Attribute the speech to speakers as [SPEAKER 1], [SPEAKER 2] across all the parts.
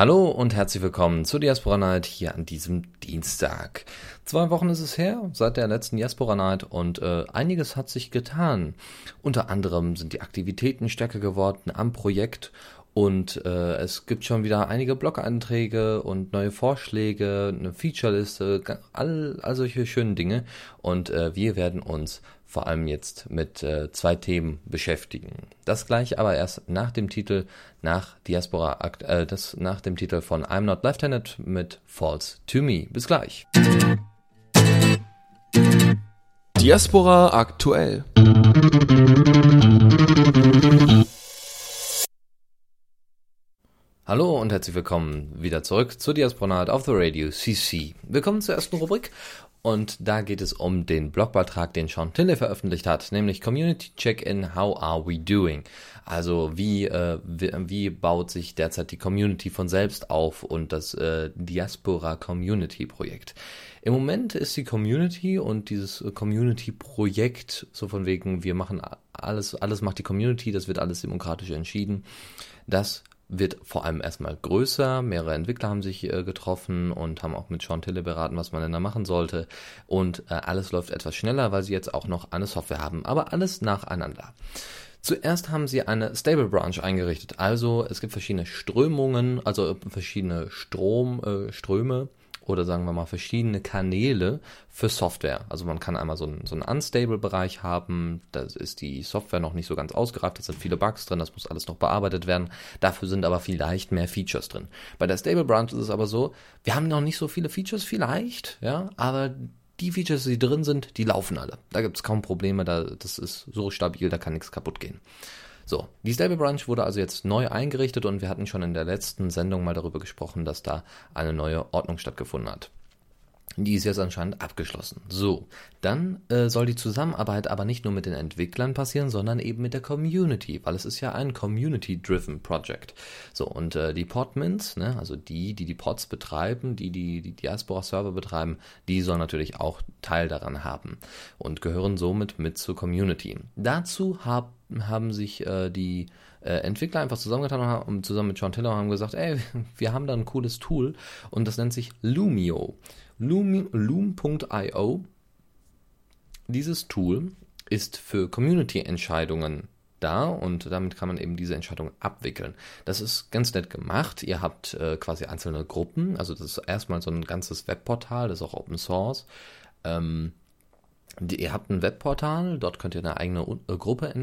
[SPEAKER 1] Hallo und herzlich willkommen zur Diaspora Night hier an diesem Dienstag. Zwei Wochen ist es her seit der letzten Diaspora Night und äh, einiges hat sich getan. Unter anderem sind die Aktivitäten stärker geworden am Projekt und äh, es gibt schon wieder einige Blog-Einträge und neue Vorschläge, eine Featureliste, all, all solche schönen Dinge. Und äh, wir werden uns vor allem jetzt mit äh, zwei Themen beschäftigen. Das gleiche aber erst nach dem Titel, nach Diaspora, äh, das nach dem Titel von I'm Not Left-Handed mit False to Me. Bis gleich.
[SPEAKER 2] Diaspora aktuell.
[SPEAKER 1] Hallo und herzlich willkommen wieder zurück zur Diaspora auf the Radio CC. Willkommen zur ersten Rubrik und da geht es um den Blogbeitrag, den Sean Tille veröffentlicht hat, nämlich Community Check-in, How Are We Doing? Also wie, äh, wie, wie, baut sich derzeit die Community von selbst auf und das äh, Diaspora Community Projekt. Im Moment ist die Community und dieses Community Projekt so von wegen, wir machen alles, alles macht die Community, das wird alles demokratisch entschieden. Das wird vor allem erstmal größer. Mehrere Entwickler haben sich äh, getroffen und haben auch mit Sean Tille beraten, was man denn da machen sollte. Und äh, alles läuft etwas schneller, weil sie jetzt auch noch eine Software haben. Aber alles nacheinander. Zuerst haben sie eine Stable Branch eingerichtet. Also es gibt verschiedene Strömungen, also verschiedene Stromströme. Äh, oder sagen wir mal verschiedene Kanäle für Software. Also man kann einmal so einen, so einen Unstable-Bereich haben, da ist die Software noch nicht so ganz ausgereift, da sind viele Bugs drin, das muss alles noch bearbeitet werden. Dafür sind aber vielleicht mehr Features drin. Bei der Stable Branch ist es aber so, wir haben noch nicht so viele Features, vielleicht, ja, aber die Features, die drin sind, die laufen alle. Da gibt es kaum Probleme, da, das ist so stabil, da kann nichts kaputt gehen. So, die Stable Branch wurde also jetzt neu eingerichtet und wir hatten schon in der letzten Sendung mal darüber gesprochen, dass da eine neue Ordnung stattgefunden hat. Die ist jetzt anscheinend abgeschlossen. So, dann äh, soll die Zusammenarbeit aber nicht nur mit den Entwicklern passieren, sondern eben mit der Community, weil es ist ja ein Community-driven Project. So, und äh, die Podmins, ne, also die, die die Pods betreiben, die die, die Diaspora-Server betreiben, die sollen natürlich auch Teil daran haben und gehören somit mit zur Community. Dazu hab, haben sich äh, die äh, Entwickler einfach zusammengetan und zusammen mit John Tiller haben gesagt, ey, wir haben da ein cooles Tool und das nennt sich Lumio. Loom.io. Dieses Tool ist für Community-Entscheidungen da und damit kann man eben diese Entscheidungen abwickeln. Das ist ganz nett gemacht. Ihr habt äh, quasi einzelne Gruppen, also das ist erstmal so ein ganzes Webportal, das ist auch Open Source. Ähm, die, ihr habt ein Webportal, dort könnt ihr eine eigene äh, Gruppe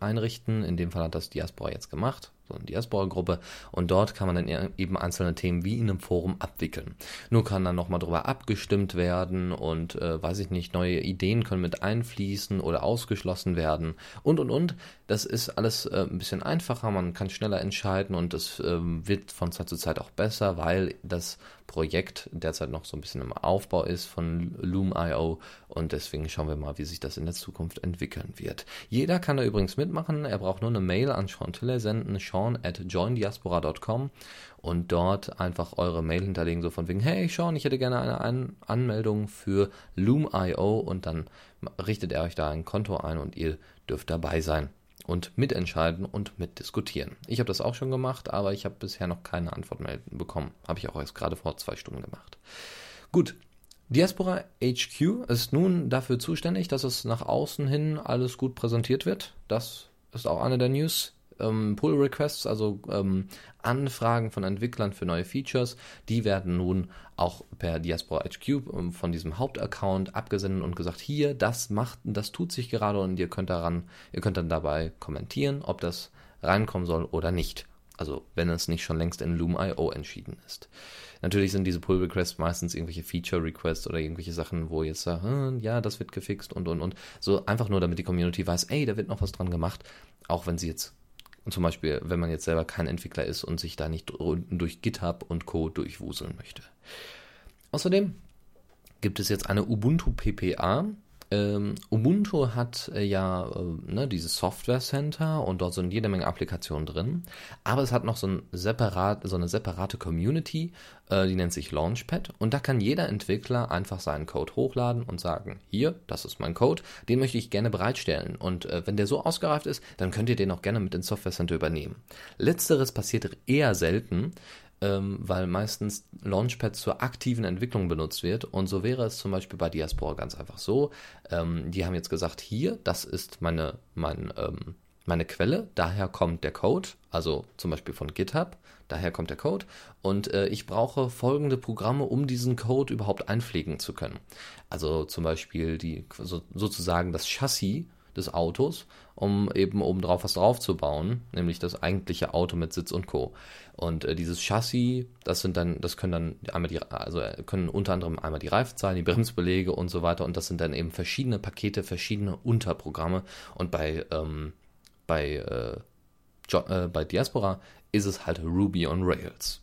[SPEAKER 1] einrichten. In dem Fall hat das Diaspora jetzt gemacht so eine Diaspora-Gruppe und dort kann man dann e-, eben einzelne Themen wie in einem Forum abwickeln. Nur kann dann nochmal darüber abgestimmt werden und äh, weiß ich nicht, neue Ideen können mit einfließen oder ausgeschlossen werden und und und. Das ist alles äh, ein bisschen einfacher, man kann schneller entscheiden und es äh, wird von Zeit zu Zeit auch besser, weil das Projekt derzeit noch so ein bisschen im Aufbau ist von Loom.io und deswegen schauen wir mal, wie sich das in der Zukunft entwickeln wird. Jeder kann da übrigens mitmachen, er braucht nur eine Mail an Sean Tiller senden, Sean at joindiaspora.com und dort einfach eure Mail hinterlegen, so von wegen, hey Sean, ich hätte gerne eine An Anmeldung für Loom.io und dann richtet er euch da ein Konto ein und ihr dürft dabei sein und mitentscheiden und mitdiskutieren. Ich habe das auch schon gemacht, aber ich habe bisher noch keine Antwort mehr bekommen. Habe ich auch erst gerade vor zwei Stunden gemacht. Gut. Diaspora HQ ist nun dafür zuständig, dass es nach außen hin alles gut präsentiert wird. Das ist auch eine der News ähm, Pull Requests, also ähm, Anfragen von Entwicklern für neue Features, die werden nun auch per Diaspora HQ ähm, von diesem Hauptaccount abgesendet und gesagt, hier, das macht, das tut sich gerade und ihr könnt daran, ihr könnt dann dabei kommentieren, ob das reinkommen soll oder nicht. Also wenn es nicht schon längst in Loom.io entschieden ist. Natürlich sind diese Pull Requests meistens irgendwelche Feature Requests oder irgendwelche Sachen, wo jetzt sagt, hm, ja, das wird gefixt und und und. So einfach nur, damit die Community weiß, ey, da wird noch was dran gemacht, auch wenn sie jetzt zum Beispiel, wenn man jetzt selber kein Entwickler ist und sich da nicht durch GitHub und Co. durchwuseln möchte. Außerdem gibt es jetzt eine Ubuntu PPA. Ähm, Ubuntu hat äh, ja äh, ne, dieses Software Center und dort sind jede Menge Applikationen drin. Aber es hat noch so, ein separat, so eine separate Community, äh, die nennt sich Launchpad. Und da kann jeder Entwickler einfach seinen Code hochladen und sagen, hier, das ist mein Code, den möchte ich gerne bereitstellen. Und äh, wenn der so ausgereift ist, dann könnt ihr den auch gerne mit ins Software Center übernehmen. Letzteres passiert eher selten ähm, weil meistens Launchpad zur aktiven Entwicklung benutzt wird. Und so wäre es zum Beispiel bei Diaspora ganz einfach so. Ähm, die haben jetzt gesagt, hier, das ist meine, mein, ähm, meine Quelle, daher kommt der Code, also zum Beispiel von GitHub, daher kommt der Code. Und äh, ich brauche folgende Programme, um diesen Code überhaupt einpflegen zu können. Also zum Beispiel die so, sozusagen das Chassis des Autos, um eben oben drauf was draufzubauen, nämlich das eigentliche Auto mit Sitz und Co. Und äh, dieses Chassis, das sind dann, das können dann einmal die, also äh, können unter anderem einmal die Reifenzahlen, die Bremsbelege und so weiter. Und das sind dann eben verschiedene Pakete, verschiedene Unterprogramme. Und bei ähm, bei äh, jo äh, bei Diaspora ist es halt Ruby on Rails.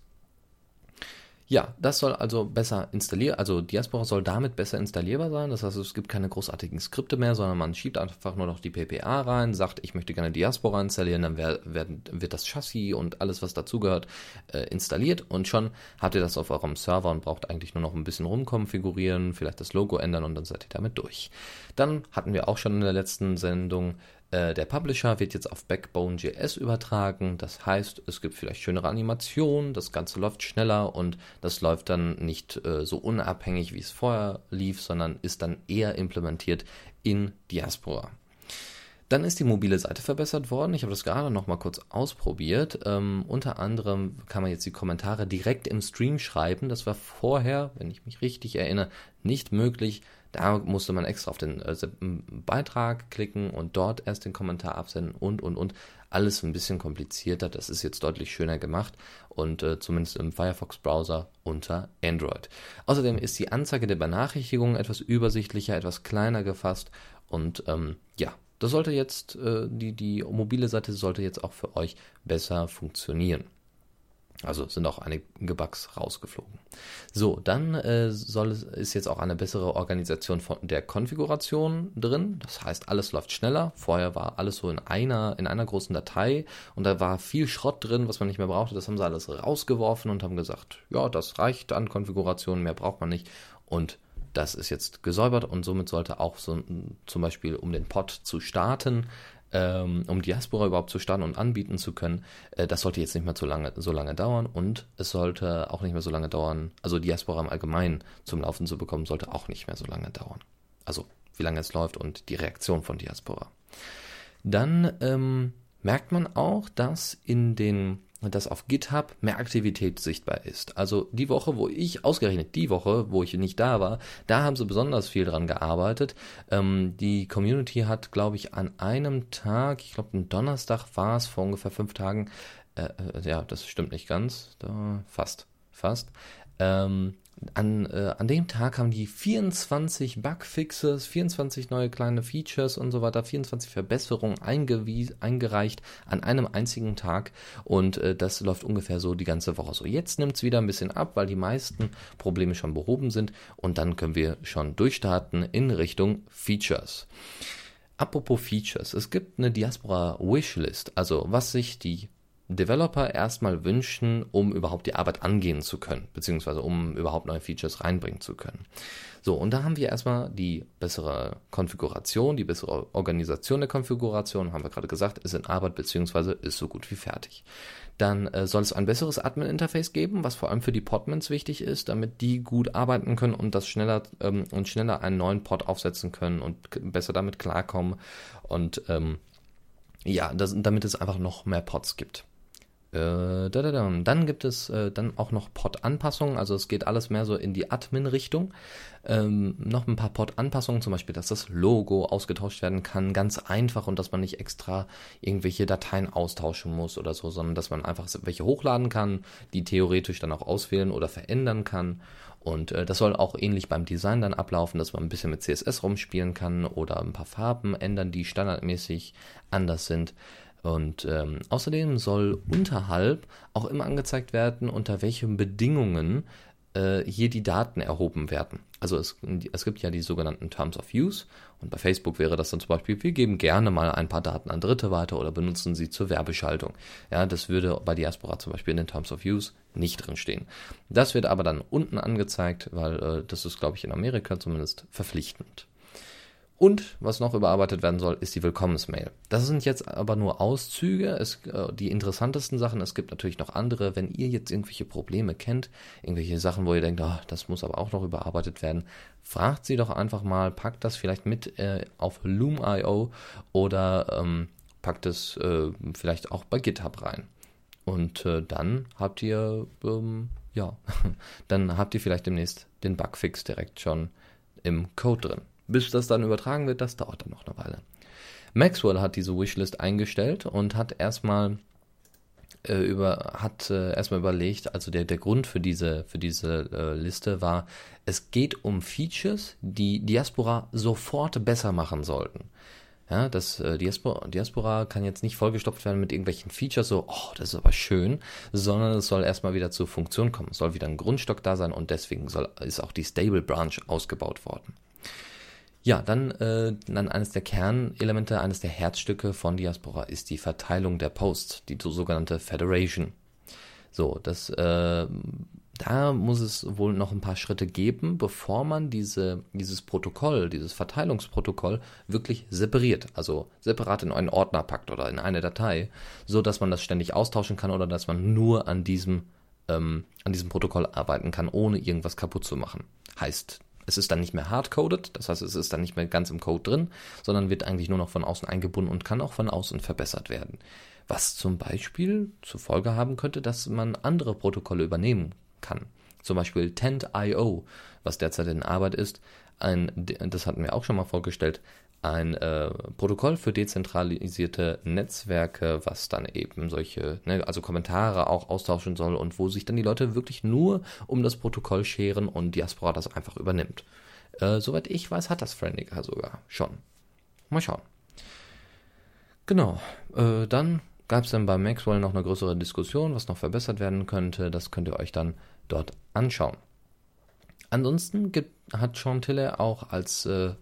[SPEAKER 1] Ja, das soll also besser installieren, also Diaspora soll damit besser installierbar sein. Das heißt, es gibt keine großartigen Skripte mehr, sondern man schiebt einfach nur noch die PPA rein, sagt, ich möchte gerne Diaspora installieren, dann wär, werden, wird das Chassis und alles, was dazugehört, äh, installiert und schon habt ihr das auf eurem Server und braucht eigentlich nur noch ein bisschen rumkonfigurieren, vielleicht das Logo ändern und dann seid ihr damit durch. Dann hatten wir auch schon in der letzten Sendung äh, der Publisher wird jetzt auf Backbone.js übertragen. Das heißt, es gibt vielleicht schönere Animationen, das Ganze läuft schneller und das läuft dann nicht äh, so unabhängig, wie es vorher lief, sondern ist dann eher implementiert in Diaspora. Dann ist die mobile Seite verbessert worden. Ich habe das gerade noch mal kurz ausprobiert. Ähm, unter anderem kann man jetzt die Kommentare direkt im Stream schreiben. Das war vorher, wenn ich mich richtig erinnere, nicht möglich. Da musste man extra auf den äh, Beitrag klicken und dort erst den Kommentar absenden und, und, und. Alles ein bisschen komplizierter. Das ist jetzt deutlich schöner gemacht und äh, zumindest im Firefox-Browser unter Android. Außerdem ist die Anzeige der Benachrichtigungen etwas übersichtlicher, etwas kleiner gefasst und ähm, ja, das sollte jetzt, äh, die, die mobile Seite sollte jetzt auch für euch besser funktionieren. Also sind auch einige Bugs rausgeflogen. So, dann äh, soll es, ist jetzt auch eine bessere Organisation von der Konfiguration drin. Das heißt, alles läuft schneller. Vorher war alles so in einer, in einer großen Datei und da war viel Schrott drin, was man nicht mehr brauchte. Das haben sie alles rausgeworfen und haben gesagt, ja, das reicht an Konfiguration, mehr braucht man nicht. Und das ist jetzt gesäubert und somit sollte auch so zum Beispiel, um den Pod zu starten, ähm, um Diaspora überhaupt zu starten und anbieten zu können, äh, das sollte jetzt nicht mehr so lange, so lange dauern und es sollte auch nicht mehr so lange dauern, also Diaspora im Allgemeinen zum Laufen zu bekommen, sollte auch nicht mehr so lange dauern. Also wie lange es läuft und die Reaktion von Diaspora. Dann ähm, merkt man auch, dass in den dass auf GitHub mehr Aktivität sichtbar ist. Also die Woche, wo ich, ausgerechnet die Woche, wo ich nicht da war, da haben sie besonders viel dran gearbeitet. Ähm, die Community hat, glaube ich, an einem Tag, ich glaube, ein Donnerstag war es, vor ungefähr fünf Tagen, äh, äh, ja, das stimmt nicht ganz, da, fast, fast, ähm, an, äh, an dem Tag haben die 24 Bugfixes, 24 neue kleine Features und so weiter, 24 Verbesserungen eingereicht an einem einzigen Tag und äh, das läuft ungefähr so die ganze Woche. So, jetzt nimmt es wieder ein bisschen ab, weil die meisten Probleme schon behoben sind und dann können wir schon durchstarten in Richtung Features. Apropos Features, es gibt eine Diaspora Wishlist, also was sich die Developer erstmal wünschen, um überhaupt die Arbeit angehen zu können, beziehungsweise um überhaupt neue Features reinbringen zu können. So, und da haben wir erstmal die bessere Konfiguration, die bessere Organisation der Konfiguration, haben wir gerade gesagt, ist in Arbeit, beziehungsweise ist so gut wie fertig. Dann äh, soll es ein besseres Admin-Interface geben, was vor allem für die Podmans wichtig ist, damit die gut arbeiten können und das schneller ähm, und schneller einen neuen Pod aufsetzen können und besser damit klarkommen und ähm, ja, das, damit es einfach noch mehr Pods gibt. Äh, da, da, da. Dann gibt es äh, dann auch noch Pod-Anpassungen, also es geht alles mehr so in die Admin-Richtung. Ähm, noch ein paar Pod-Anpassungen, zum Beispiel, dass das Logo ausgetauscht werden kann, ganz einfach und dass man nicht extra irgendwelche Dateien austauschen muss oder so, sondern dass man einfach welche hochladen kann, die theoretisch dann auch auswählen oder verändern kann. Und äh, das soll auch ähnlich beim Design dann ablaufen, dass man ein bisschen mit CSS rumspielen kann oder ein paar Farben ändern, die standardmäßig anders sind. Und ähm, außerdem soll unterhalb auch immer angezeigt werden, unter welchen Bedingungen äh, hier die Daten erhoben werden. Also es, es gibt ja die sogenannten Terms of Use und bei Facebook wäre das dann zum Beispiel, wir geben gerne mal ein paar Daten an Dritte weiter oder benutzen sie zur Werbeschaltung. Ja, das würde bei Diaspora zum Beispiel in den Terms of Use nicht drin stehen. Das wird aber dann unten angezeigt, weil äh, das ist, glaube ich, in Amerika zumindest verpflichtend. Und was noch überarbeitet werden soll, ist die Willkommensmail. Das sind jetzt aber nur Auszüge, es, äh, die interessantesten Sachen. Es gibt natürlich noch andere. Wenn ihr jetzt irgendwelche Probleme kennt, irgendwelche Sachen, wo ihr denkt, oh, das muss aber auch noch überarbeitet werden, fragt sie doch einfach mal, packt das vielleicht mit äh, auf Loom.io oder ähm, packt es äh, vielleicht auch bei GitHub rein. Und äh, dann habt ihr, ähm, ja, dann habt ihr vielleicht demnächst den Bugfix direkt schon im Code drin. Bis das dann übertragen wird, das dauert dann noch eine Weile. Maxwell hat diese Wishlist eingestellt und hat erstmal äh, über hat äh, erstmal überlegt, also der der Grund für diese für diese äh, Liste war, es geht um Features, die Diaspora sofort besser machen sollten. Ja, das äh, Diaspora, Diaspora kann jetzt nicht vollgestopft werden mit irgendwelchen Features, so, oh, das ist aber schön, sondern es soll erstmal wieder zur Funktion kommen. Es soll wieder ein Grundstock da sein und deswegen soll, ist auch die Stable Branch ausgebaut worden. Ja, dann, äh, dann eines der Kernelemente, eines der Herzstücke von Diaspora ist die Verteilung der Posts, die sogenannte Federation. So, das, äh, da muss es wohl noch ein paar Schritte geben, bevor man diese, dieses Protokoll, dieses Verteilungsprotokoll wirklich separiert, also separat in einen Ordner packt oder in eine Datei, so dass man das ständig austauschen kann oder dass man nur an diesem, ähm, an diesem Protokoll arbeiten kann, ohne irgendwas kaputt zu machen. Heißt, es ist dann nicht mehr hardcoded, das heißt, es ist dann nicht mehr ganz im Code drin, sondern wird eigentlich nur noch von außen eingebunden und kann auch von außen verbessert werden. Was zum Beispiel zur Folge haben könnte, dass man andere Protokolle übernehmen kann. Zum Beispiel Tent.io, was derzeit in Arbeit ist, ein, das hatten wir auch schon mal vorgestellt, ein äh, Protokoll für dezentralisierte Netzwerke, was dann eben solche, ne, also Kommentare auch austauschen soll und wo sich dann die Leute wirklich nur um das Protokoll scheren und Diaspora das einfach übernimmt. Äh, soweit ich weiß, hat das Friendica sogar schon. Mal schauen. Genau, äh, dann gab es dann bei Maxwell noch eine größere Diskussion, was noch verbessert werden könnte. Das könnt ihr euch dann dort anschauen. Ansonsten gibt, hat Sean Tiller auch als äh,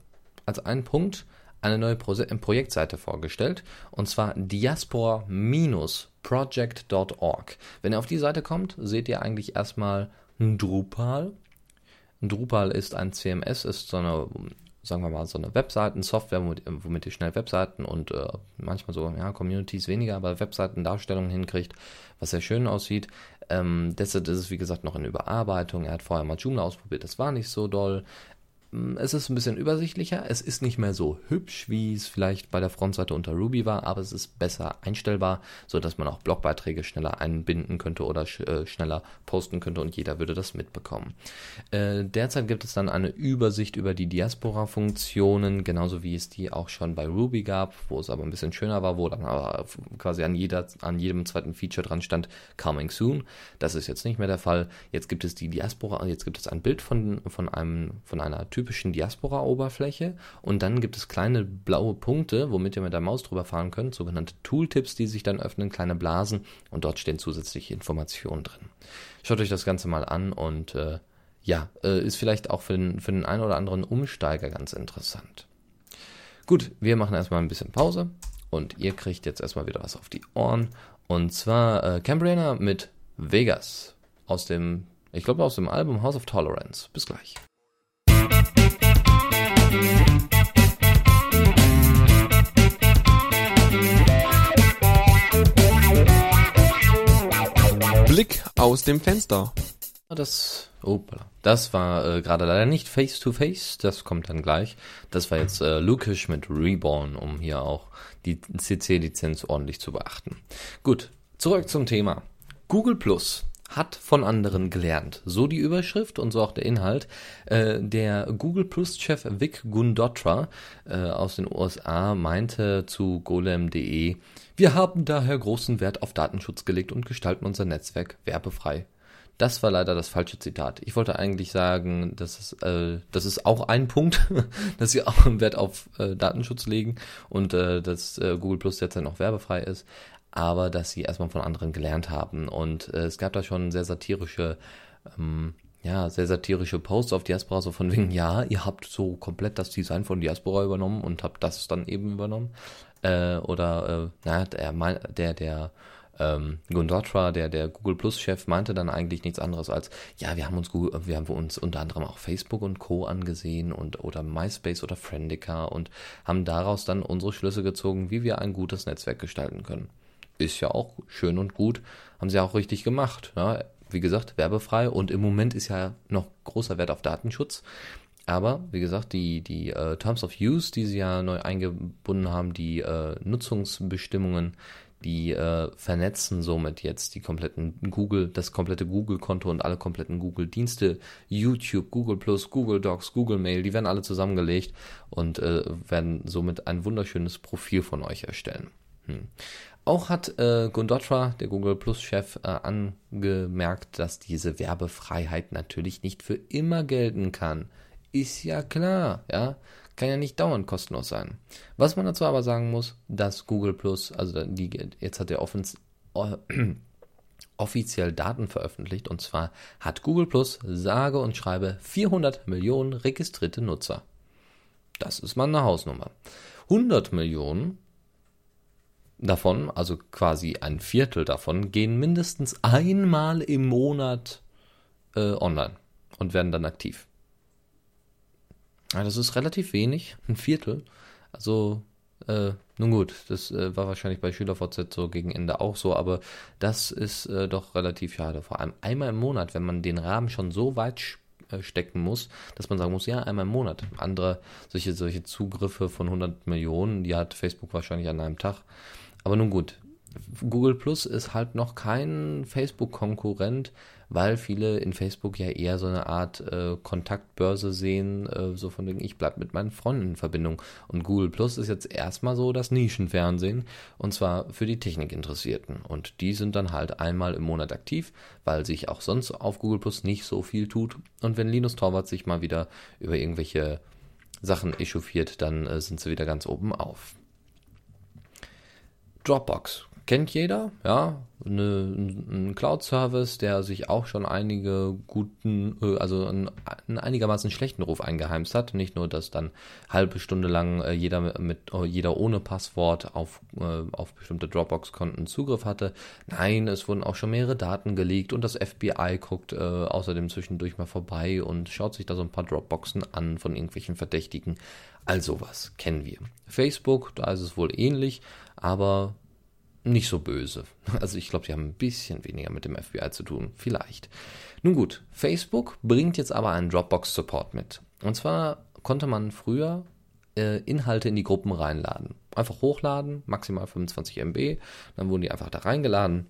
[SPEAKER 1] als einen Punkt eine neue Pro Projektseite vorgestellt, und zwar diaspora-project.org. Wenn ihr auf die Seite kommt, seht ihr eigentlich erstmal Drupal. Drupal ist ein CMS, ist so eine, sagen wir mal, so eine Webseiten-Software, womit, womit ihr schnell Webseiten und äh, manchmal so, ja, Communities weniger, aber Webseiten-Darstellungen hinkriegt, was sehr schön aussieht. Ähm, deshalb ist es, wie gesagt, noch in Überarbeitung. Er hat vorher mal Joomla ausprobiert, das war nicht so doll. Mm, es ist ein bisschen übersichtlicher. Es ist nicht mehr so hübsch, wie es vielleicht bei der Frontseite unter Ruby war, aber es ist besser einstellbar, so dass man auch Blogbeiträge schneller einbinden könnte oder sch äh, schneller posten könnte und jeder würde das mitbekommen. Äh, derzeit gibt es dann eine Übersicht über die Diaspora-Funktionen, genauso wie es die auch schon bei Ruby gab, wo es aber ein bisschen schöner war, wo dann aber quasi an, jeder, an jedem zweiten Feature dran stand, Coming Soon. Das ist jetzt nicht mehr der Fall. Jetzt gibt es die Diaspora, jetzt gibt es ein Bild von, von einem, von einer Typ typischen Diaspora-Oberfläche und dann gibt es kleine blaue Punkte, womit ihr mit der Maus drüber fahren könnt, sogenannte Tooltips, die sich dann öffnen, kleine Blasen und dort stehen zusätzliche Informationen drin. Schaut euch das Ganze mal an und äh, ja, äh, ist vielleicht auch für den, für den einen oder anderen Umsteiger ganz interessant. Gut, wir machen erstmal ein bisschen Pause und ihr kriegt jetzt erstmal wieder was auf die Ohren und zwar äh, Cambriana mit Vegas aus dem, ich glaube aus dem Album House of Tolerance. Bis gleich.
[SPEAKER 2] Blick aus dem Fenster.
[SPEAKER 1] Das, opala, das war äh, gerade leider nicht Face to Face, das kommt dann gleich. Das war jetzt äh, Lukish mit Reborn, um hier auch die CC-Lizenz ordentlich zu beachten. Gut, zurück zum Thema. Google Plus hat von anderen gelernt. So die Überschrift und so auch der Inhalt. Äh, der Google Plus-Chef Vic Gundotra äh, aus den USA meinte zu golem.de, wir haben daher großen Wert auf Datenschutz gelegt und gestalten unser Netzwerk werbefrei. Das war leider das falsche Zitat. Ich wollte eigentlich sagen, das ist, äh, das ist auch ein Punkt, dass sie auch einen Wert auf äh, Datenschutz legen und äh, dass äh, Google Plus derzeit noch werbefrei ist aber dass sie erstmal von anderen gelernt haben. Und äh, es gab da schon sehr satirische ähm, ja, sehr satirische Posts auf Diaspora, so von wegen, ja, ihr habt so komplett das Design von Diaspora übernommen und habt das dann eben übernommen. Äh, oder, äh, naja, der, der, der ähm, Gundotra, der, der Google Plus Chef, meinte dann eigentlich nichts anderes als, ja, wir haben uns Google, wir haben uns unter anderem auch Facebook und Co. angesehen und oder MySpace oder Friendica und haben daraus dann unsere Schlüsse gezogen, wie wir ein gutes Netzwerk gestalten können. Ist ja auch schön und gut, haben sie auch richtig gemacht. Ja wie gesagt, werbefrei und im Moment ist ja noch großer Wert auf Datenschutz. Aber wie gesagt, die, die äh, Terms of Use, die sie ja neu eingebunden haben, die äh, Nutzungsbestimmungen, die äh, vernetzen somit jetzt die kompletten Google, das komplette Google-Konto und alle kompletten Google-Dienste, YouTube, Google Plus, Google Docs, Google Mail, die werden alle zusammengelegt und äh, werden somit ein wunderschönes Profil von euch erstellen. Hm. Auch hat äh, Gundotra, der Google Plus-Chef, äh, angemerkt, dass diese Werbefreiheit natürlich nicht für immer gelten kann. Ist ja klar, ja. Kann ja nicht dauernd kostenlos sein. Was man dazu aber sagen muss, dass Google Plus, also die, jetzt hat er offens, äh, offiziell Daten veröffentlicht und zwar hat Google Plus sage und schreibe 400 Millionen registrierte Nutzer. Das ist mal eine Hausnummer. 100 Millionen davon, also quasi ein Viertel davon, gehen mindestens einmal im Monat äh, online und werden dann aktiv. Ja, das ist relativ wenig, ein Viertel. Also, äh, nun gut, das äh, war wahrscheinlich bei SchülerVZ so gegen Ende auch so, aber das ist äh, doch relativ schade. Vor allem einmal im Monat, wenn man den Rahmen schon so weit äh, stecken muss, dass man sagen muss, ja, einmal im Monat. Andere, solche, solche Zugriffe von 100 Millionen, die hat Facebook wahrscheinlich an einem Tag. Aber nun gut, Google Plus ist halt noch kein Facebook-Konkurrent, weil viele in Facebook ja eher so eine Art äh, Kontaktbörse sehen, äh, so von wegen, ich bleibe mit meinen Freunden in Verbindung. Und Google Plus ist jetzt erstmal so das Nischenfernsehen und zwar für die Technikinteressierten. Und die sind dann halt einmal im Monat aktiv, weil sich auch sonst auf Google Plus nicht so viel tut. Und wenn Linus Torwart sich mal wieder über irgendwelche Sachen echauffiert, dann äh, sind sie wieder ganz oben auf. Dropbox kennt jeder, ja, eine, ein Cloud-Service, der sich auch schon einige guten, äh, also einen, einen, einigermaßen schlechten Ruf eingeheimst hat. Nicht nur, dass dann halbe Stunde lang äh, jeder mit äh, jeder ohne Passwort auf, auf bestimmte Dropbox-Konten Zugriff hatte. Nein, es wurden auch schon mehrere Daten geleakt und das FBI guckt äh, außerdem zwischendurch mal vorbei und schaut sich da so ein paar Dropboxen an von irgendwelchen Verdächtigen. Also was kennen wir. Facebook, da ist es wohl ähnlich, aber nicht so böse. Also ich glaube, die haben ein bisschen weniger mit dem FBI zu tun. Vielleicht. Nun gut, Facebook bringt jetzt aber einen Dropbox-Support mit. Und zwar konnte man früher äh, Inhalte in die Gruppen reinladen. Einfach hochladen, maximal 25 MB. Dann wurden die einfach da reingeladen.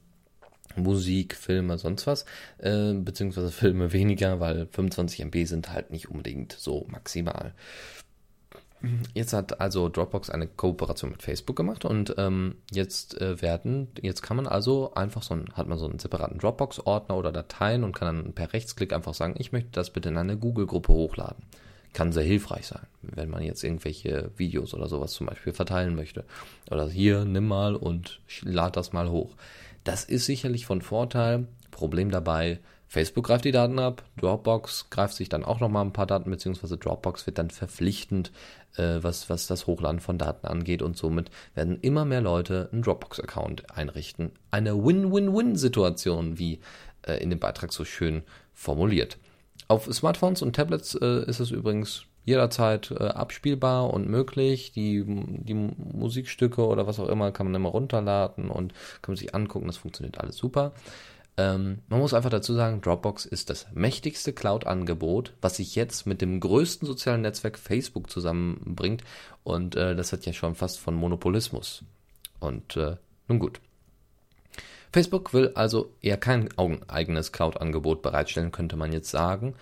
[SPEAKER 1] Musik, Filme, sonst was, äh, beziehungsweise Filme weniger, weil 25 MB sind halt nicht unbedingt so maximal. Jetzt hat also Dropbox eine Kooperation mit Facebook gemacht und ähm, jetzt äh, werden, jetzt kann man also einfach so ein, hat man so einen separaten Dropbox-Ordner oder Dateien und kann dann per Rechtsklick einfach sagen, ich möchte das bitte in eine Google-Gruppe hochladen. Kann sehr hilfreich sein, wenn man jetzt irgendwelche Videos oder sowas zum Beispiel verteilen möchte. Oder hier, nimm mal und lad das mal hoch. Das ist sicherlich von Vorteil. Problem dabei, Facebook greift die Daten ab, Dropbox greift sich dann auch nochmal ein paar Daten, beziehungsweise Dropbox wird dann verpflichtend, äh, was, was das Hochladen von Daten angeht und somit werden immer mehr Leute einen Dropbox-Account einrichten. Eine Win-Win-Win-Situation, wie äh, in dem Beitrag so schön formuliert. Auf Smartphones und Tablets äh, ist es übrigens jederzeit äh, abspielbar und möglich. Die, die Musikstücke oder was auch immer kann man immer runterladen und kann man sich angucken. Das funktioniert alles super. Ähm, man muss einfach dazu sagen, Dropbox ist das mächtigste Cloud-Angebot, was sich jetzt mit dem größten sozialen Netzwerk Facebook zusammenbringt. Und äh, das hat ja schon fast von Monopolismus. Und äh, nun gut. Facebook will also eher kein eigenes Cloud-Angebot bereitstellen, könnte man jetzt sagen.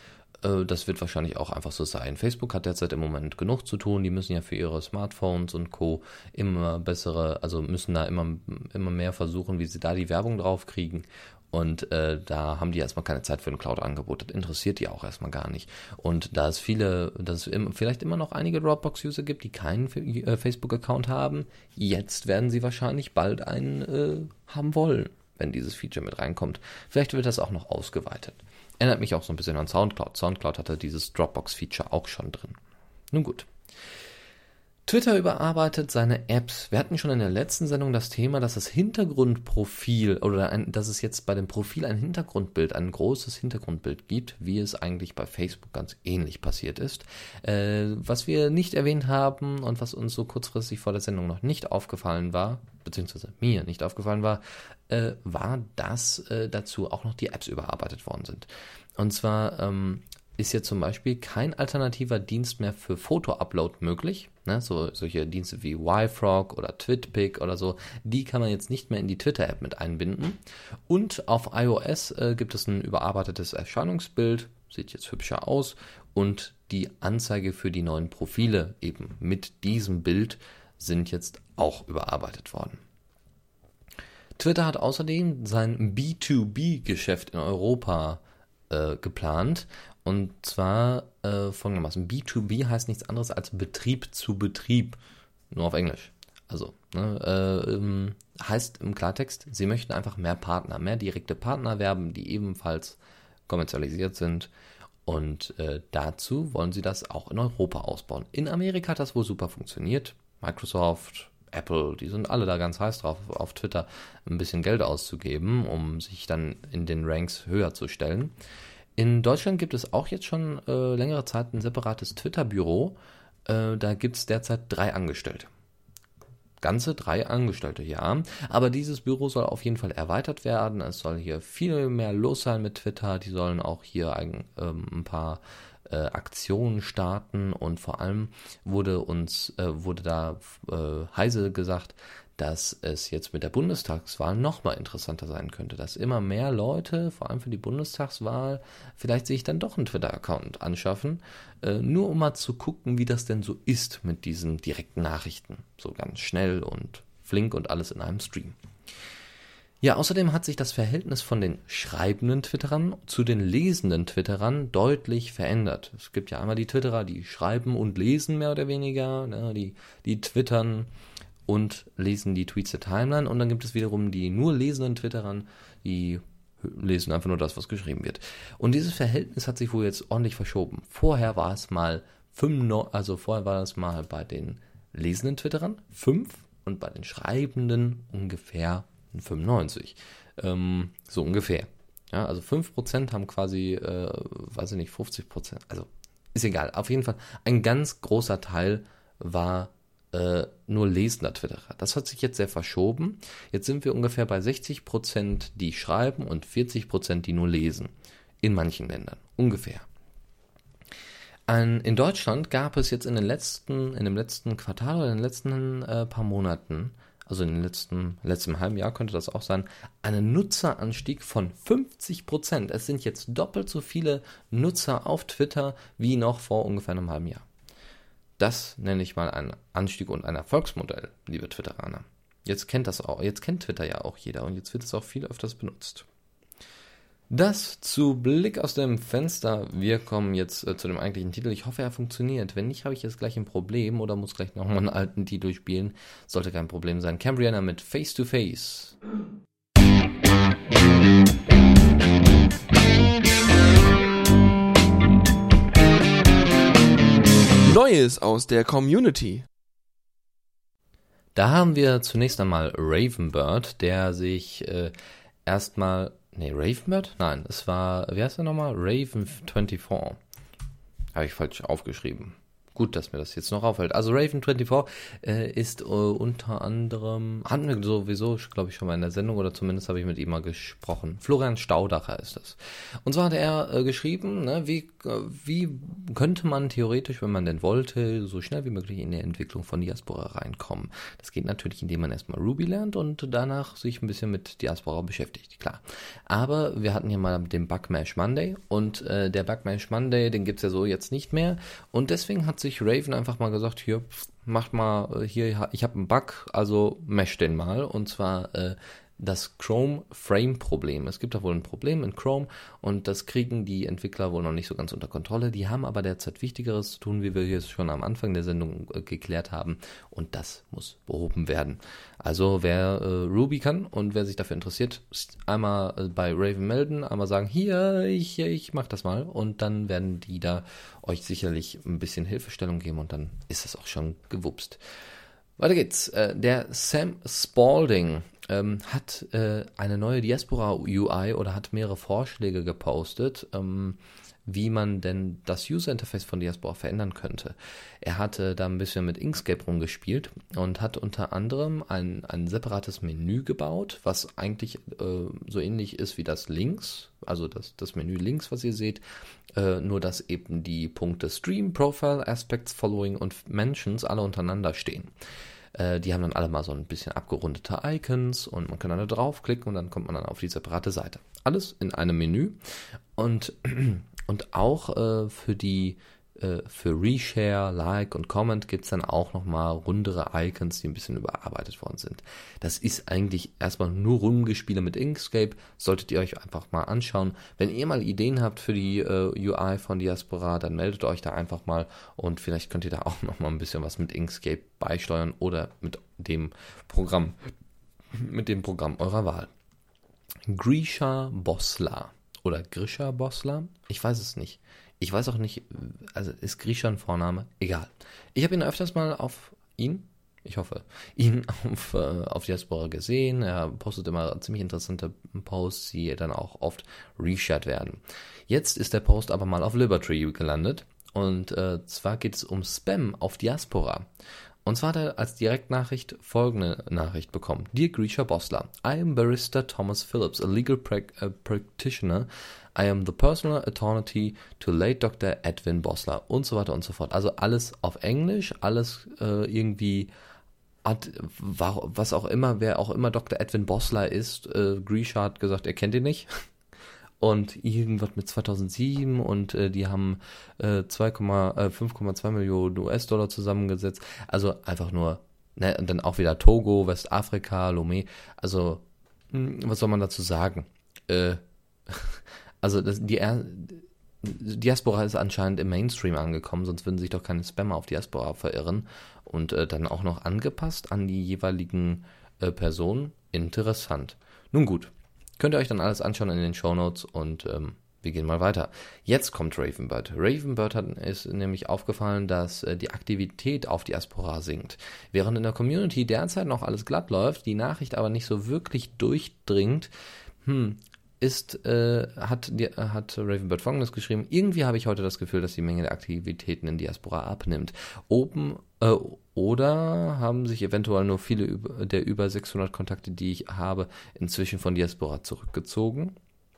[SPEAKER 1] Äh, das wird wahrscheinlich auch einfach so sein. Facebook hat derzeit im Moment genug zu tun. Die müssen ja für ihre Smartphones und Co. immer bessere, also müssen da immer, immer mehr versuchen, wie sie da die Werbung drauf kriegen. Und äh, da haben die erstmal keine Zeit für ein Cloud-Angebot. Das interessiert die auch erstmal gar nicht. Und da es viele, dass es im, vielleicht immer noch einige Dropbox-User gibt, die keinen äh, Facebook-Account haben, jetzt werden sie wahrscheinlich bald einen äh, haben wollen, wenn dieses Feature mit reinkommt. Vielleicht wird das auch noch ausgeweitet. Erinnert mich auch so ein bisschen an Soundcloud. Soundcloud hatte dieses Dropbox-Feature auch schon drin. Nun gut. Twitter überarbeitet seine Apps. Wir hatten schon in der letzten Sendung das Thema, dass das Hintergrundprofil oder ein, dass es jetzt bei dem Profil ein Hintergrundbild, ein großes Hintergrundbild gibt, wie es eigentlich bei Facebook ganz ähnlich passiert ist. Äh, was wir nicht erwähnt haben und was uns so kurzfristig vor der Sendung noch nicht aufgefallen war, beziehungsweise mir nicht aufgefallen war, äh, war, dass äh, dazu auch noch die Apps überarbeitet worden sind. Und zwar ähm, ist jetzt zum Beispiel kein alternativer Dienst mehr für Foto-Upload möglich. Ne? So, solche Dienste wie YFrog oder TwitPic oder so, die kann man jetzt nicht mehr in die Twitter-App mit einbinden. Und auf iOS äh, gibt es ein überarbeitetes Erscheinungsbild, sieht jetzt hübscher aus und die Anzeige für die neuen Profile eben mit diesem Bild sind jetzt auch überarbeitet worden. Twitter hat außerdem sein B2B-Geschäft in Europa äh, geplant und zwar äh, folgendermaßen: B2B heißt nichts anderes als Betrieb zu Betrieb, nur auf Englisch. Also, ne, äh, ähm, heißt im Klartext, sie möchten einfach mehr Partner, mehr direkte Partner werben, die ebenfalls kommerzialisiert sind. Und äh, dazu wollen sie das auch in Europa ausbauen. In Amerika hat das wohl super funktioniert. Microsoft, Apple, die sind alle da ganz heiß drauf, auf Twitter ein bisschen Geld auszugeben, um sich dann in den Ranks höher zu stellen. In Deutschland gibt es auch jetzt schon äh, längere Zeit ein separates Twitter-Büro. Äh, da gibt es derzeit drei Angestellte. Ganze drei Angestellte, ja. Aber dieses Büro soll auf jeden Fall erweitert werden. Es soll hier viel mehr los sein mit Twitter. Die sollen auch hier ein, ähm, ein paar äh, Aktionen starten und vor allem wurde uns, äh, wurde da äh, Heise gesagt, dass es jetzt mit der Bundestagswahl nochmal interessanter sein könnte, dass immer mehr Leute, vor allem für die Bundestagswahl, vielleicht sich dann doch einen Twitter-Account anschaffen, äh, nur um mal zu gucken, wie das denn so ist mit diesen direkten Nachrichten. So ganz schnell und flink und alles in einem Stream. Ja, außerdem hat sich das Verhältnis von den schreibenden Twitterern zu den lesenden Twitterern deutlich verändert. Es gibt ja einmal die Twitterer, die schreiben und lesen mehr oder weniger, ne, die, die twittern und lesen die Tweets der Timeline. Und dann gibt es wiederum die nur lesenden Twitterern, die lesen einfach nur das, was geschrieben wird. Und dieses Verhältnis hat sich wohl jetzt ordentlich verschoben. Vorher war es mal 5, also vorher war es mal bei den lesenden Twitterern 5 und bei den Schreibenden ungefähr 95. Ähm, so ungefähr. Ja, also 5% haben quasi, äh, weiß ich nicht, 50%. Also ist egal. Auf jeden Fall ein ganz großer Teil war äh, nur lesender Twitterer. Das hat sich jetzt sehr verschoben. Jetzt sind wir ungefähr bei 60 Prozent, die schreiben und 40 Prozent, die nur lesen. In manchen Ländern. Ungefähr. An, in Deutschland gab es jetzt in, den letzten, in dem letzten Quartal oder in den letzten äh, paar Monaten, also in den letzten, letzten halben Jahr könnte das auch sein, einen Nutzeranstieg von 50 Prozent. Es sind jetzt doppelt so viele Nutzer auf Twitter wie noch vor ungefähr einem halben Jahr. Das nenne ich mal einen Anstieg und ein Erfolgsmodell, liebe Twitteraner. Jetzt kennt das auch, jetzt kennt Twitter ja auch jeder und jetzt wird es auch viel öfters benutzt. Das zu Blick aus dem Fenster. Wir kommen jetzt äh, zu dem eigentlichen Titel. Ich hoffe, er funktioniert. Wenn nicht, habe ich jetzt gleich ein Problem oder muss gleich nochmal einen alten Titel spielen. Sollte kein Problem sein. Cambriana mit Face to Face.
[SPEAKER 2] Neues aus der Community.
[SPEAKER 1] Da haben wir zunächst einmal Ravenbird, der sich äh, erstmal. Nee, Ravenbird? Nein, es war. Wie heißt er nochmal? Raven24. Habe ich falsch aufgeschrieben. Gut, dass mir das jetzt noch auffällt. Also Raven24 äh, ist äh, unter anderem, hatten wir sowieso, glaube ich, schon mal in der Sendung oder zumindest habe ich mit ihm mal gesprochen. Florian Staudacher ist das. Und zwar hat er äh, geschrieben, ne, wie, äh, wie könnte man theoretisch, wenn man denn wollte, so schnell wie möglich in die Entwicklung von Diaspora reinkommen. Das geht natürlich, indem man erstmal Ruby lernt und danach sich ein bisschen mit Diaspora beschäftigt, klar. Aber wir hatten hier mal den Bugmash Monday und äh, der Bugmash Monday, den gibt es ja so jetzt nicht mehr und deswegen hat sich sich Raven einfach mal gesagt, hier, macht mal, äh, hier, ich habe einen Bug, also mesh den mal. Und zwar äh, das Chrome Frame Problem. Es gibt da wohl ein Problem in Chrome und das kriegen die Entwickler wohl noch nicht so ganz unter Kontrolle. Die haben aber derzeit Wichtigeres zu tun, wie wir hier schon am Anfang der Sendung äh, geklärt haben und das muss behoben werden. Also wer äh, Ruby kann und wer sich dafür interessiert, einmal äh, bei Raven melden, einmal sagen, hier, ich, ich mach das mal und dann werden die da euch sicherlich ein bisschen Hilfestellung geben und dann ist es auch schon gewupst. Weiter geht's. Äh, der Sam Spalding ähm, hat äh, eine neue Diaspora UI oder hat mehrere Vorschläge gepostet, ähm, wie man denn das User Interface von Diaspora verändern könnte. Er hatte da ein bisschen mit Inkscape rumgespielt und hat unter anderem ein, ein separates Menü gebaut, was eigentlich äh, so ähnlich ist wie das links, also das, das Menü links, was ihr seht, äh, nur dass eben die Punkte Stream, Profile, Aspects, Following und Mentions alle untereinander stehen. Äh, die haben dann alle mal so ein bisschen abgerundete Icons und man kann dann da draufklicken und dann kommt man dann auf die separate Seite. Alles in einem Menü und, und auch äh, für die äh, für Reshare, Like und Comment gibt es dann auch nochmal rundere Icons, die ein bisschen überarbeitet worden sind. Das ist eigentlich erstmal nur Rumgespiele mit Inkscape, solltet ihr euch einfach mal anschauen. Wenn ihr mal Ideen habt für die äh, UI von Diaspora, dann meldet euch da einfach mal und vielleicht könnt ihr da auch nochmal ein bisschen was mit Inkscape beisteuern oder mit dem Programm, mit dem Programm eurer Wahl. Grisha Bosla oder Grisha Bosla, ich weiß es nicht. Ich weiß auch nicht, also ist Grisha ein Vorname? Egal. Ich habe ihn öfters mal auf ihn, ich hoffe, ihn auf, äh, auf Diaspora gesehen. Er postet immer ziemlich interessante Posts, die dann auch oft reshared werden. Jetzt ist der Post aber mal auf Liberty gelandet. Und äh, zwar geht es um Spam auf Diaspora. Und zwar hat er als Direktnachricht folgende Nachricht bekommen. Dear Grisha Bosler, I am Barrister Thomas Phillips, a legal pra uh, practitioner. I am the personal attorney to late Dr. Edwin Bosler und so weiter und so fort. Also alles auf Englisch, alles äh, irgendwie hat, was auch immer, wer auch immer Dr. Edwin Bosler ist, äh, Grisha hat gesagt, er kennt ihn nicht und irgendwas mit 2007 und äh, die haben äh, 5,2 äh, Millionen US-Dollar zusammengesetzt. Also einfach nur, ne, und dann auch wieder Togo, Westafrika, Lomé. Also, mh, hm, was soll man dazu sagen? Äh, also das, die Diaspora ist anscheinend im Mainstream angekommen, sonst würden sich doch keine Spammer auf Diaspora verirren und äh, dann auch noch angepasst an die jeweiligen äh, Personen. Interessant. Nun gut, Könnt ihr euch dann alles anschauen in den Show Notes und ähm, wir gehen mal weiter. Jetzt kommt Ravenbird. Ravenbird hat, ist nämlich aufgefallen, dass äh, die Aktivität auf Diaspora sinkt. Während in der Community derzeit noch alles glatt läuft, die Nachricht aber nicht so wirklich durchdringt, hm, ist, äh, hat, die, hat Ravenbird folgendes geschrieben. Irgendwie habe ich heute das Gefühl, dass die Menge der Aktivitäten in Diaspora abnimmt. Oben, äh, oder haben sich eventuell nur viele der über 600 Kontakte, die ich habe, inzwischen von Diaspora zurückgezogen?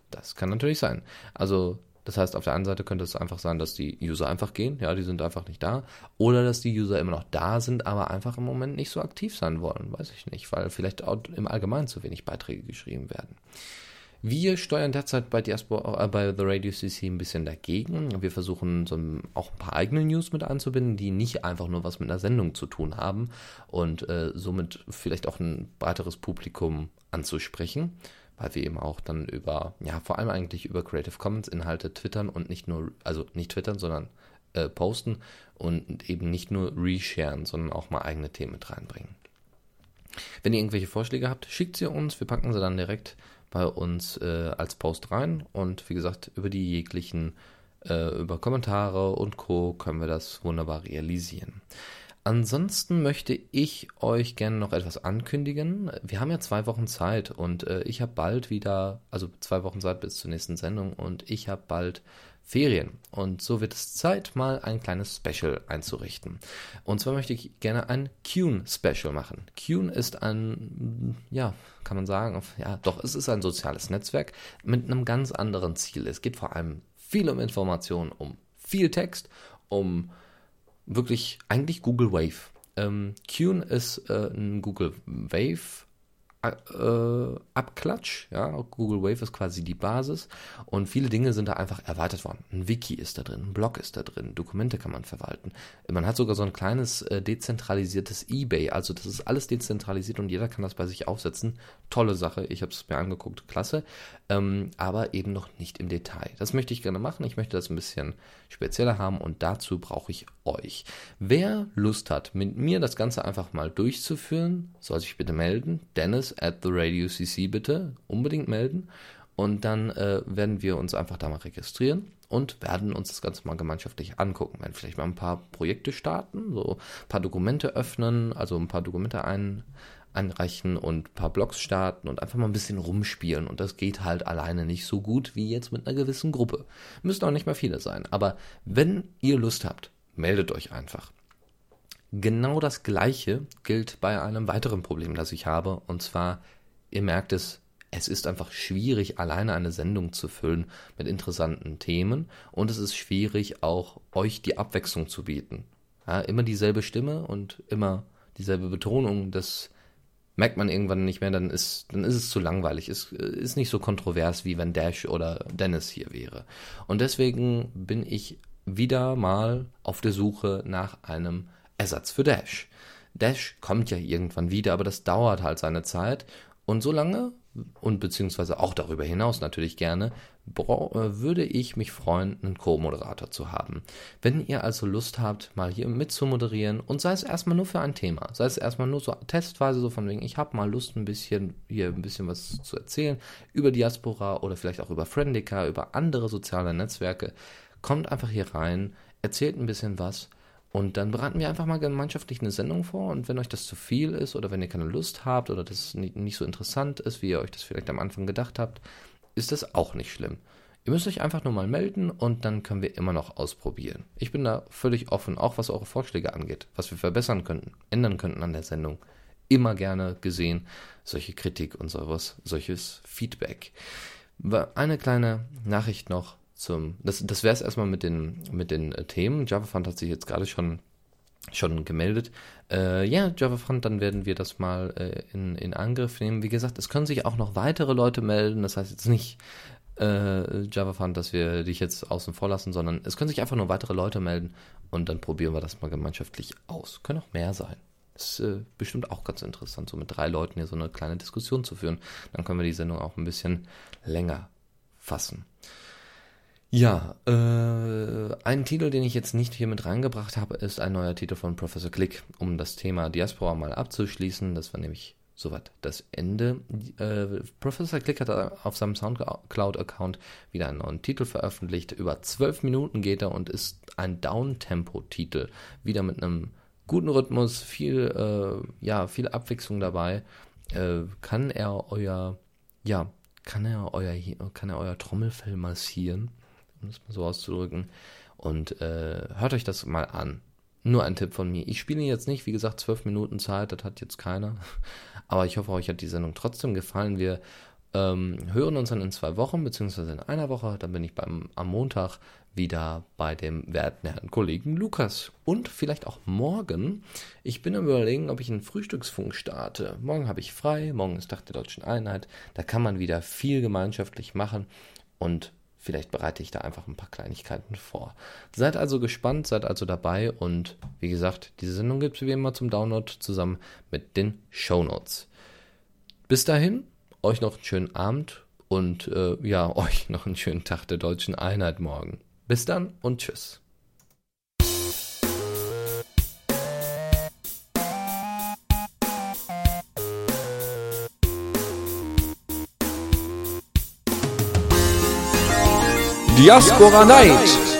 [SPEAKER 1] Das kann natürlich sein. Also, das heißt, auf der einen Seite könnte es einfach sein, dass die User einfach gehen, ja, die sind einfach nicht da. Oder dass die User immer noch da sind, aber einfach im Moment nicht so aktiv sein wollen, weiß ich nicht, weil vielleicht auch im Allgemeinen zu wenig Beiträge geschrieben werden. Wir steuern derzeit bei, Diaspora, äh, bei The Radio CC ein bisschen dagegen. Wir versuchen so ein, auch ein paar eigene News mit einzubinden, die nicht einfach nur was mit einer Sendung zu tun haben und äh, somit vielleicht auch ein breiteres Publikum anzusprechen, weil wir eben auch dann über, ja, vor allem eigentlich über Creative Commons Inhalte twittern und nicht nur, also nicht twittern, sondern äh, posten und eben nicht nur resharen, sondern auch mal eigene Themen mit reinbringen. Wenn ihr irgendwelche Vorschläge habt, schickt sie uns, wir packen sie dann direkt bei uns äh, als Post rein und wie gesagt, über die jeglichen, äh, über Kommentare und Co. können wir das wunderbar realisieren. Ansonsten möchte ich euch gerne noch etwas ankündigen. Wir haben ja zwei Wochen Zeit und äh, ich habe bald wieder, also zwei Wochen Zeit bis zur nächsten Sendung und ich habe bald Ferien. Und so wird es Zeit, mal ein kleines Special einzurichten. Und zwar möchte ich gerne ein Qn-Special machen. Qn ist ein, ja, kann man sagen, ja, doch, es ist ein soziales Netzwerk mit einem ganz anderen Ziel. Es geht vor allem viel um Informationen, um viel Text, um wirklich eigentlich Google Wave. Ähm, Qn ist äh, ein Google Wave äh, Abklatsch. Ja, Google Wave ist quasi die Basis und viele Dinge sind da einfach erweitert worden. Ein Wiki ist da drin, ein Blog ist da drin, Dokumente kann man verwalten. Man hat sogar so ein kleines äh, dezentralisiertes eBay, also das ist alles dezentralisiert und jeder kann das bei sich aufsetzen. Tolle Sache, ich habe es mir angeguckt, klasse, ähm, aber eben noch nicht im Detail. Das möchte ich gerne machen, ich möchte das ein bisschen spezieller haben und dazu brauche ich euch. Wer Lust hat, mit mir das Ganze einfach mal durchzuführen, soll sich bitte melden. Dennis at the Radio CC bitte unbedingt melden. Und dann äh, werden wir uns einfach da mal registrieren und werden uns das Ganze mal gemeinschaftlich angucken. Werden vielleicht mal ein paar Projekte starten, so ein paar Dokumente öffnen, also ein paar Dokumente ein, einreichen und ein paar Blogs starten und einfach mal ein bisschen rumspielen. Und das geht halt alleine nicht so gut wie jetzt mit einer gewissen Gruppe. Müssen auch nicht mal viele sein. Aber wenn ihr Lust habt, meldet euch einfach. Genau das gleiche gilt bei einem weiteren Problem, das ich habe. Und zwar, ihr merkt es, es ist einfach schwierig, alleine eine Sendung zu füllen mit interessanten Themen. Und es ist schwierig, auch euch die Abwechslung zu bieten. Ja, immer dieselbe Stimme und immer dieselbe Betonung, das merkt man irgendwann nicht mehr, dann ist, dann ist es zu langweilig. Es ist nicht so kontrovers, wie wenn Dash oder Dennis hier wäre. Und deswegen bin ich wieder mal auf der Suche nach einem Ersatz für Dash. Dash kommt ja irgendwann wieder, aber das dauert halt seine Zeit. Und so lange, und beziehungsweise auch darüber hinaus natürlich gerne, äh, würde ich mich freuen, einen Co-Moderator zu haben. Wenn ihr also Lust habt, mal hier mitzumoderieren und sei es erstmal nur für ein Thema, sei es erstmal nur so testweise so von wegen, ich habe mal Lust, ein bisschen hier ein bisschen was zu erzählen über Diaspora oder vielleicht auch über Friendica, über andere soziale Netzwerke, kommt einfach hier rein, erzählt ein bisschen was und dann bereiten wir einfach mal gemeinschaftlich eine Sendung vor. Und wenn euch das zu viel ist oder wenn ihr keine Lust habt oder das nicht so interessant ist, wie ihr euch das vielleicht am Anfang gedacht habt, ist das auch nicht schlimm. Ihr müsst euch einfach nur mal melden und dann können wir immer noch ausprobieren. Ich bin da völlig offen, auch was eure Vorschläge angeht, was wir verbessern könnten, ändern könnten an der Sendung. Immer gerne gesehen, solche Kritik und sowas, solches Feedback. Eine kleine Nachricht noch zum. Das, das wäre es erstmal mit den, mit den äh, Themen. JavaFund hat sich jetzt gerade schon, schon gemeldet. Äh, ja, JavaFund, dann werden wir das mal äh, in, in Angriff nehmen. Wie gesagt, es können sich auch noch weitere Leute melden. Das heißt jetzt nicht äh, JavaFund, dass wir dich jetzt außen vor lassen, sondern es können sich einfach nur weitere Leute melden und dann probieren wir das mal gemeinschaftlich aus. Können auch mehr sein. Ist äh, bestimmt auch ganz interessant, so mit drei Leuten hier so eine kleine Diskussion zu führen. Dann können wir die Sendung auch ein bisschen länger fassen. Ja, äh, ein Titel, den ich jetzt nicht hier mit reingebracht habe, ist ein neuer Titel von Professor Click, um das Thema Diaspora mal abzuschließen. Das war nämlich soweit das Ende. Äh, Professor Click hat auf seinem Soundcloud-Account wieder einen neuen Titel veröffentlicht. Über zwölf Minuten geht er und ist ein Downtempo-Titel. Wieder mit einem guten Rhythmus, viel, äh, ja, viel Abwechslung dabei. Äh, kann er euer, ja, kann er euer, kann er euer Trommelfell massieren? Um es mal so auszudrücken. Und äh, hört euch das mal an. Nur ein Tipp von mir. Ich spiele jetzt nicht, wie gesagt, zwölf Minuten Zeit, das hat jetzt keiner. Aber ich hoffe, euch hat die Sendung trotzdem gefallen. Wir ähm, hören uns dann in zwei Wochen, beziehungsweise in einer Woche. Dann bin ich beim, am Montag wieder bei dem werten Herrn Kollegen Lukas. Und vielleicht auch morgen. Ich bin am überlegen, ob ich einen Frühstücksfunk starte. Morgen habe ich frei, morgen ist Tag der Deutschen Einheit. Da kann man wieder viel gemeinschaftlich machen. Und Vielleicht bereite ich da einfach ein paar Kleinigkeiten vor. Seid also gespannt, seid also dabei und wie gesagt, diese Sendung gibt es wie immer zum Download zusammen mit den Show Notes. Bis dahin, euch noch einen schönen Abend und äh, ja, euch noch einen schönen Tag der deutschen Einheit morgen. Bis dann und tschüss.
[SPEAKER 2] Diaspora Night.